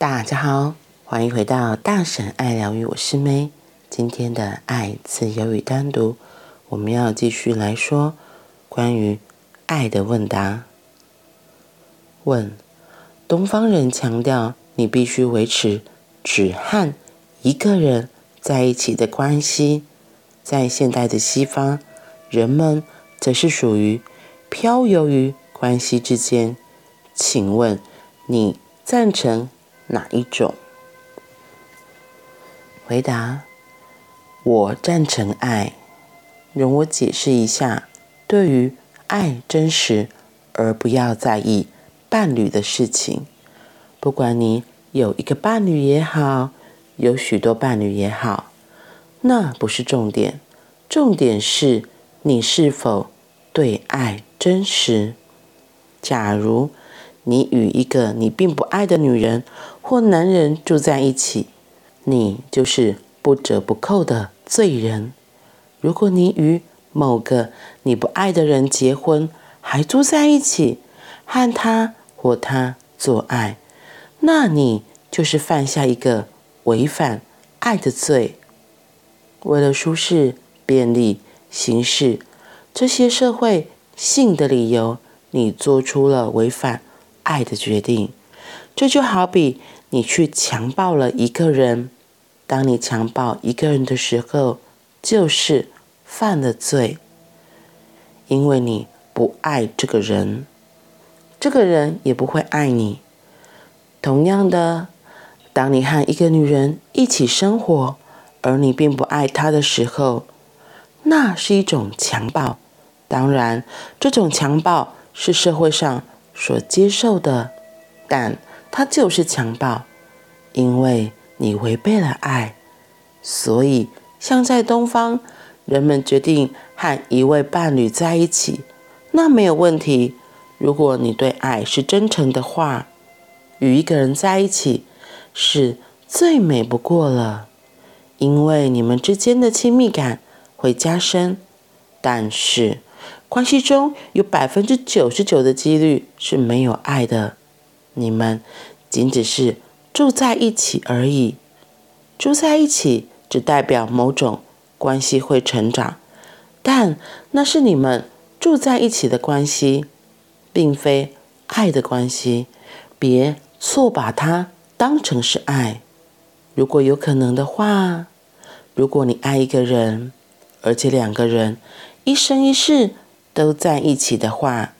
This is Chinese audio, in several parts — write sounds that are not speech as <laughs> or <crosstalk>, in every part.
大家好，欢迎回到大婶爱疗愈，我是梅。今天的爱、自由与单独，我们要继续来说关于爱的问答。问：东方人强调你必须维持只和一个人在一起的关系，在现代的西方，人们则是属于漂游于关系之间。请问你赞成哪一种？回答：我赞成爱。容我解释一下，对于爱真实而不要在意伴侣的事情。不管你有一个伴侣也好，有许多伴侣也好，那不是重点。重点是你是否对爱真实。假如你与一个你并不爱的女人或男人住在一起，你就是不折不扣的罪人。如果你与某个你不爱的人结婚，还住在一起，和他或她做爱，那你就是犯下一个违反爱的罪。为了舒适、便利、形式这些社会性的理由，你做出了违反爱的决定，这就好比你去强暴了一个人。当你强暴一个人的时候，就是犯了罪，因为你不爱这个人，这个人也不会爱你。同样的，当你和一个女人一起生活，而你并不爱她的时候，那是一种强暴。当然，这种强暴是社会上所接受的，但它就是强暴，因为你违背了爱。所以，像在东方，人们决定和一位伴侣在一起，那没有问题。如果你对爱是真诚的话，与一个人在一起是最美不过了，因为你们之间的亲密感会加深。但是，关系中有百分之九十九的几率是没有爱的，你们仅只是住在一起而已。住在一起只代表某种关系会成长，但那是你们住在一起的关系，并非爱的关系。别错把它当成是爱。如果有可能的话，如果你爱一个人，而且两个人一生一世。都在一起的话，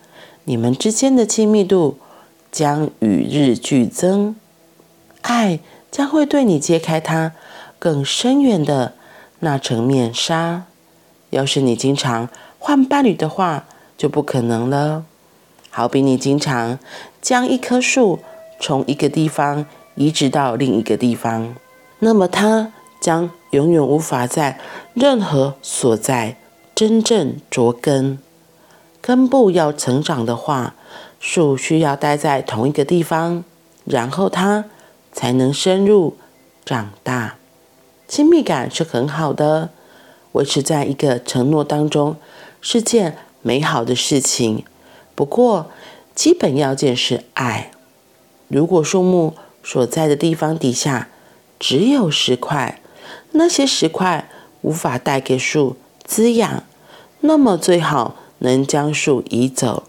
你们之间的亲密度将与日俱增，爱将会对你揭开它更深远的那层面纱。要是你经常换伴侣的话，就不可能了。好比你经常将一棵树从一个地方移植到另一个地方，那么它将永远无法在任何所在真正着根。根部要成长的话，树需要待在同一个地方，然后它才能深入长大。亲密感是很好的，维持在一个承诺当中是件美好的事情。不过，基本要件是爱。如果树木所在的地方底下只有石块，那些石块无法带给树滋养，那么最好。能将树移走，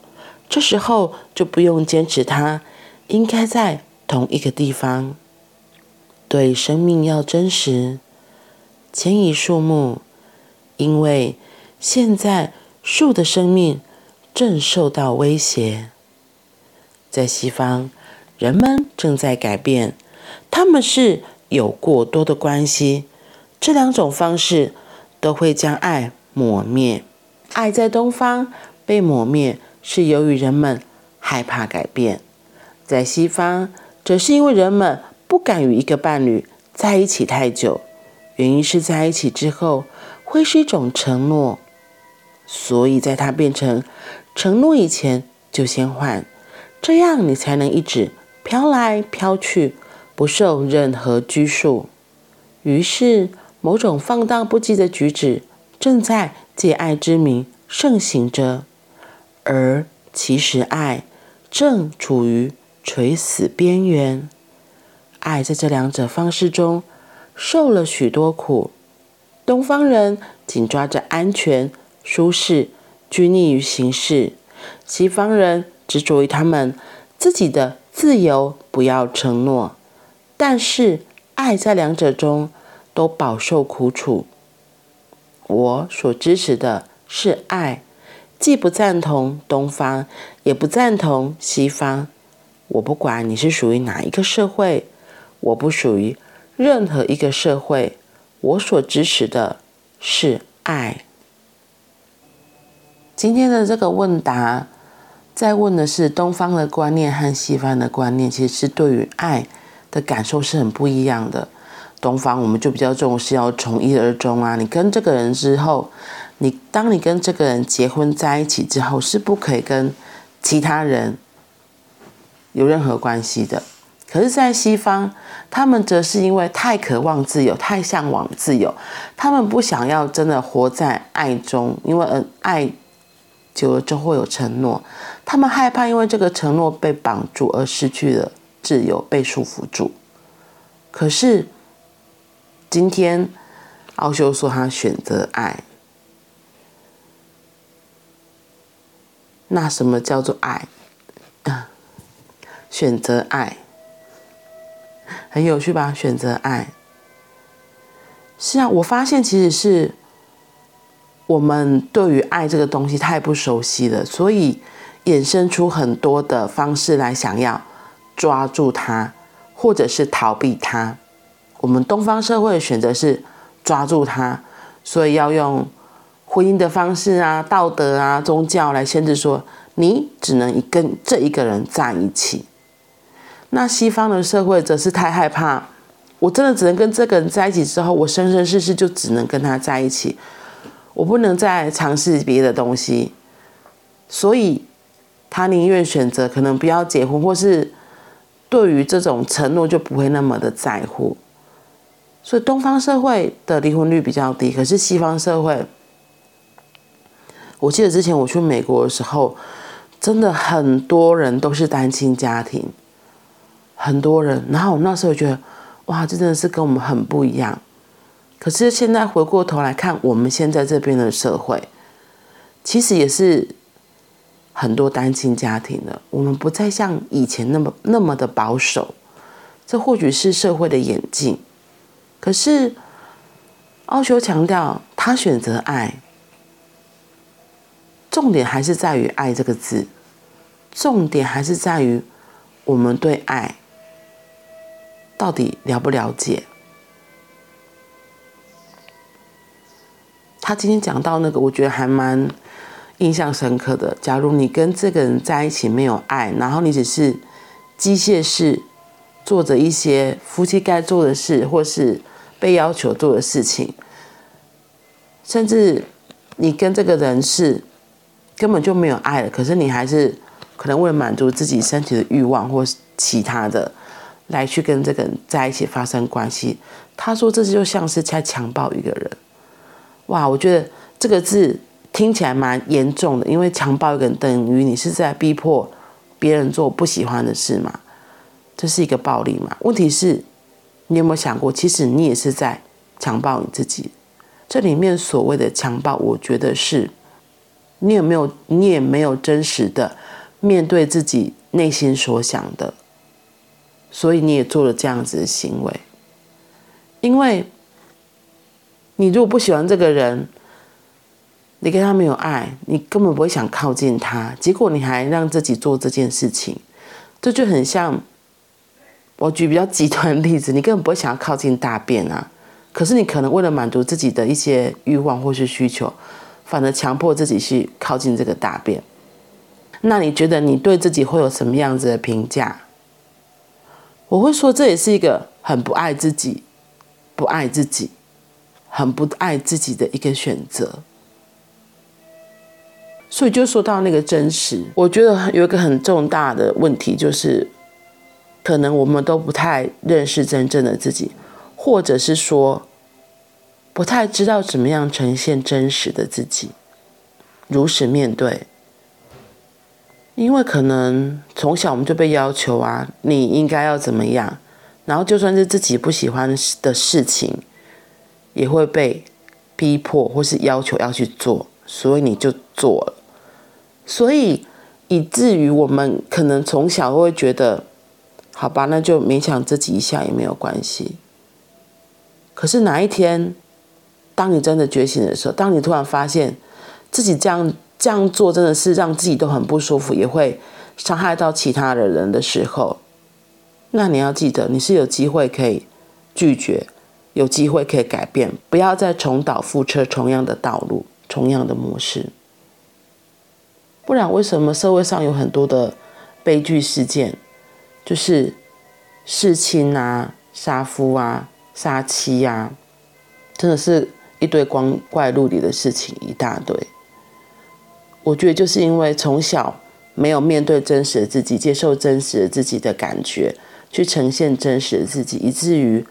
这时候就不用坚持它应该在同一个地方。对生命要真实，迁移树木，因为现在树的生命正受到威胁。在西方，人们正在改变，他们是有过多的关系，这两种方式都会将爱抹灭。爱在东方被抹灭，是由于人们害怕改变；在西方，则是因为人们不敢与一个伴侣在一起太久，原因是在一起之后会是一种承诺，所以在它变成承诺以前就先换，这样你才能一直飘来飘去，不受任何拘束。于是，某种放荡不羁的举止正在。借爱之名盛行着，而其实爱正处于垂死边缘。爱在这两者方式中受了许多苦。东方人紧抓着安全、舒适，拘泥于形式；西方人执着于他们自己的自由，不要承诺。但是，爱在两者中都饱受苦楚。我所支持的是爱，既不赞同东方，也不赞同西方。我不管你是属于哪一个社会，我不属于任何一个社会。我所支持的是爱。今天的这个问答，在问的是东方的观念和西方的观念，其实是对于爱的感受是很不一样的。东方我们就比较重视要从一而终啊，你跟这个人之后，你当你跟这个人结婚在一起之后，是不可以跟其他人有任何关系的。可是，在西方，他们则是因为太渴望自由，太向往自由，他们不想要真的活在爱中，因为嗯，爱久了就会有承诺，他们害怕因为这个承诺被绑住而失去了自由，被束缚住。可是，今天奥修说他选择爱，那什么叫做爱？<laughs> 选择爱。很有趣吧？选择爱。是啊，我发现其实是我们对于爱这个东西太不熟悉了，所以衍生出很多的方式来想要抓住它，或者是逃避它。我们东方社会的选择是抓住它，所以要用婚姻的方式啊、道德啊、宗教来限制说，你只能跟这一个人在一起。那西方的社会则是太害怕，我真的只能跟这个人在一起之后，我生生世世就只能跟他在一起，我不能再尝试别的东西，所以他宁愿选择可能不要结婚，或是对于这种承诺就不会那么的在乎。所以东方社会的离婚率比较低，可是西方社会，我记得之前我去美国的时候，真的很多人都是单亲家庭。很多人，然后我那时候觉得，哇，这真的是跟我们很不一样。可是现在回过头来看，我们现在这边的社会，其实也是很多单亲家庭的。我们不再像以前那么那么的保守，这或许是社会的演进。可是奥修强调，他选择爱，重点还是在于“爱”这个字，重点还是在于我们对爱。到底了不了解？他今天讲到那个，我觉得还蛮印象深刻的。假如你跟这个人在一起没有爱，然后你只是机械式做着一些夫妻该做的事，或是被要求做的事情，甚至你跟这个人是根本就没有爱了，可是你还是可能为了满足自己身体的欲望或是其他的。来去跟这个人在一起发生关系，他说这就像是在强暴一个人。哇，我觉得这个字听起来蛮严重的，因为强暴一个人等于你是在逼迫别人做不喜欢的事嘛，这是一个暴力嘛。问题是，你有没有想过，其实你也是在强暴你自己？这里面所谓的强暴，我觉得是，你有没有，你也没有真实的面对自己内心所想的。所以你也做了这样子的行为，因为你如果不喜欢这个人，你跟他没有爱，你根本不会想靠近他。结果你还让自己做这件事情，这就很像我举比较极端的例子，你根本不会想要靠近大便啊。可是你可能为了满足自己的一些欲望或是需求，反而强迫自己去靠近这个大便。那你觉得你对自己会有什么样子的评价？我会说，这也是一个很不爱自己、不爱自己、很不爱自己的一个选择。所以就说到那个真实，我觉得有一个很重大的问题，就是可能我们都不太认识真正的自己，或者是说不太知道怎么样呈现真实的自己，如实面对。因为可能从小我们就被要求啊，你应该要怎么样，然后就算是自己不喜欢的事情，也会被逼迫或是要求要去做，所以你就做了。所以以至于我们可能从小会觉得，好吧，那就勉强自己一下也没有关系。可是哪一天，当你真的觉醒的时候，当你突然发现自己这样这样做真的是让自己都很不舒服，也会伤害到其他的人的时候，那你要记得，你是有机会可以拒绝，有机会可以改变，不要再重蹈覆辙，同样的道路，同样的模式。不然，为什么社会上有很多的悲剧事件，就是弑亲啊、杀夫啊？杀妻、啊，真的是一堆光怪陆离的事情一大堆。我觉得就是因为从小没有面对真实的自己，接受真实的自己的感觉，去呈现真实的自己，以至于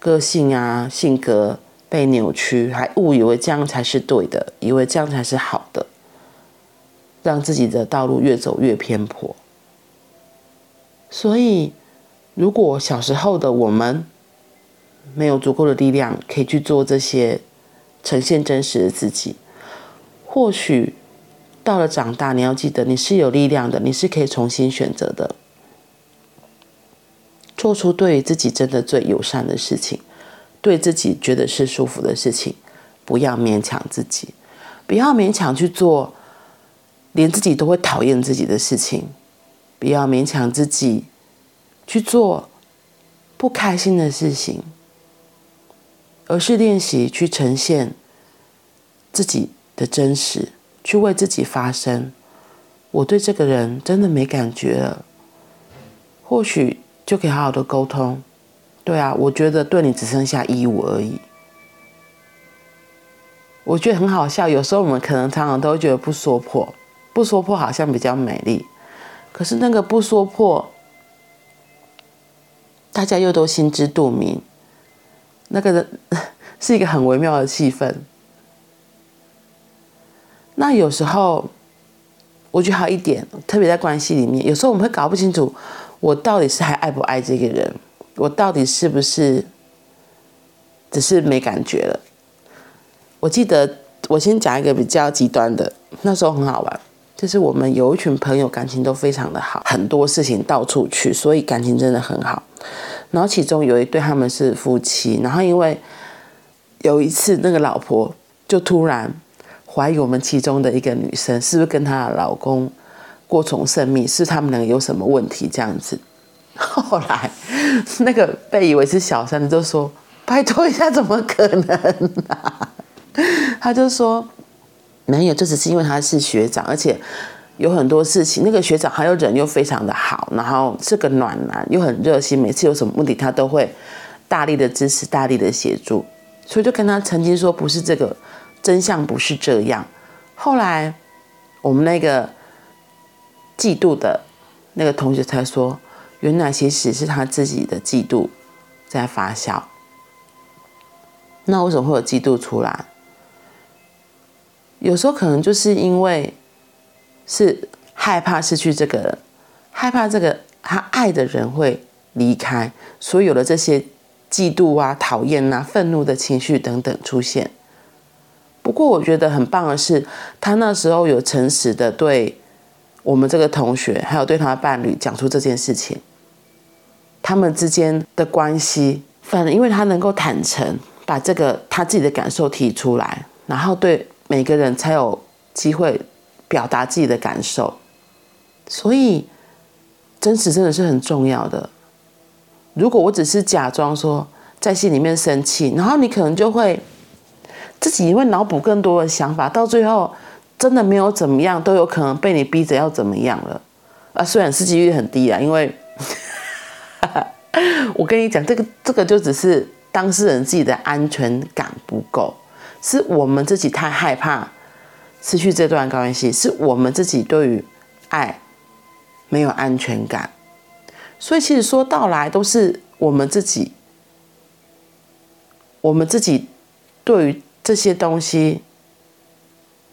个性啊、性格被扭曲，还误以为这样才是对的，以为这样才是好的，让自己的道路越走越偏颇。所以，如果小时候的我们，没有足够的力量可以去做这些呈现真实的自己。或许到了长大，你要记得你是有力量的，你是可以重新选择的，做出对自己真的最友善的事情，对自己觉得是舒服的事情，不要勉强自己，不要勉强去做连自己都会讨厌自己的事情，不要勉强自己去做不开心的事情。而是练习去呈现自己的真实，去为自己发声。我对这个人真的没感觉了，或许就可以好好的沟通。对啊，我觉得对你只剩下义务而已。我觉得很好笑，有时候我们可能常常都会觉得不说破，不说破好像比较美丽。可是那个不说破，大家又都心知肚明。那个人 <laughs> 是一个很微妙的气氛。那有时候，我觉得还有一点，特别在关系里面，有时候我们会搞不清楚，我到底是还爱不爱这个人，我到底是不是只是没感觉了。我记得我先讲一个比较极端的，那时候很好玩，就是我们有一群朋友，感情都非常的好，很多事情到处去，所以感情真的很好。然后其中有一对他们是夫妻，然后因为有一次那个老婆就突然怀疑我们其中的一个女生是不是跟她的老公过从甚密，是他们两个有什么问题这样子。后来那个被以为是小三的就说：“拜托一下，怎么可能啊？”他就说：“没有，这只是因为他是学长，而且。”有很多事情，那个学长还有人又非常的好，然后是个暖男，又很热心，每次有什么问题他都会大力的支持，大力的协助，所以就跟他曾经说不是这个真相，不是这样。后来我们那个嫉妒的那个同学才说，原来其实是他自己的嫉妒在发酵。那为什么会有嫉妒出来？有时候可能就是因为。是害怕失去这个，害怕这个他爱的人会离开，所以有了这些嫉妒啊、讨厌啊、愤怒的情绪等等出现。不过我觉得很棒的是，他那时候有诚实的对我们这个同学，还有对他的伴侣讲出这件事情。他们之间的关系，反正因为他能够坦诚把这个他自己的感受提出来，然后对每个人才有机会。表达自己的感受，所以真实真的是很重要的。如果我只是假装说在心里面生气，然后你可能就会自己会脑补更多的想法，到最后真的没有怎么样，都有可能被你逼着要怎么样了。啊，虽然是几率很低啊，因为 <laughs> 我跟你讲，这个这个就只是当事人自己的安全感不够，是我们自己太害怕。失去这段关系，是我们自己对于爱没有安全感，所以其实说到来都是我们自己，我们自己对于这些东西，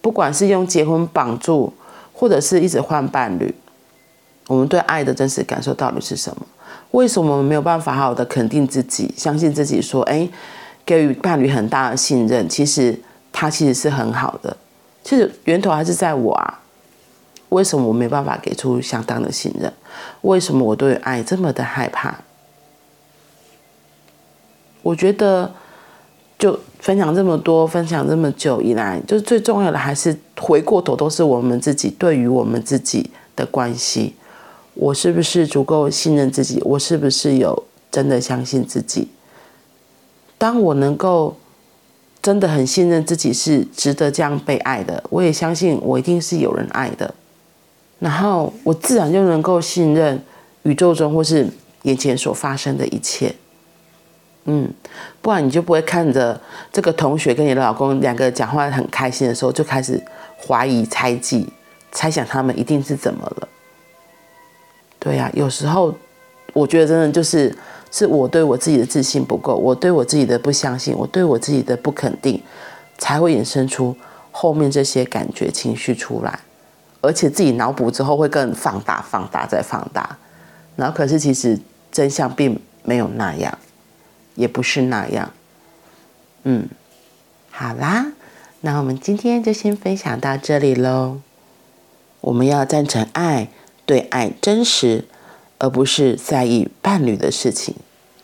不管是用结婚绑住，或者是一直换伴侣，我们对爱的真实感受到底是什么？为什么我们没有办法好好的肯定自己，相信自己？说，哎，给予伴侣很大的信任，其实他其实是很好的。其实源头还是在我啊。为什么我没办法给出相当的信任？为什么我对爱这么的害怕？我觉得，就分享这么多，分享这么久以来，就是最重要的，还是回过头都是我们自己对于我们自己的关系。我是不是足够信任自己？我是不是有真的相信自己？当我能够真的很信任自己是值得这样被爱的，我也相信我一定是有人爱的，然后我自然就能够信任宇宙中或是眼前所发生的一切。嗯，不然你就不会看着这个同学跟你的老公两个讲话很开心的时候，就开始怀疑、猜忌、猜想他们一定是怎么了。对呀、有时候我觉得真的就是是我对我自己的自信不够，我对我自己的不相信，我对我自己的不肯定，才会衍生出后面这些感觉情绪出来，而且自己脑补之后会更放大、放大再放大，然后可是其实真相并没有那样。也不是那样，嗯，好啦，那我们今天就先分享到这里喽。我们要赞成爱，对爱真实，而不是在意伴侣的事情。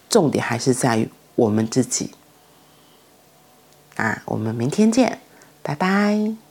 重点还是在于我们自己。啊，我们明天见，拜拜。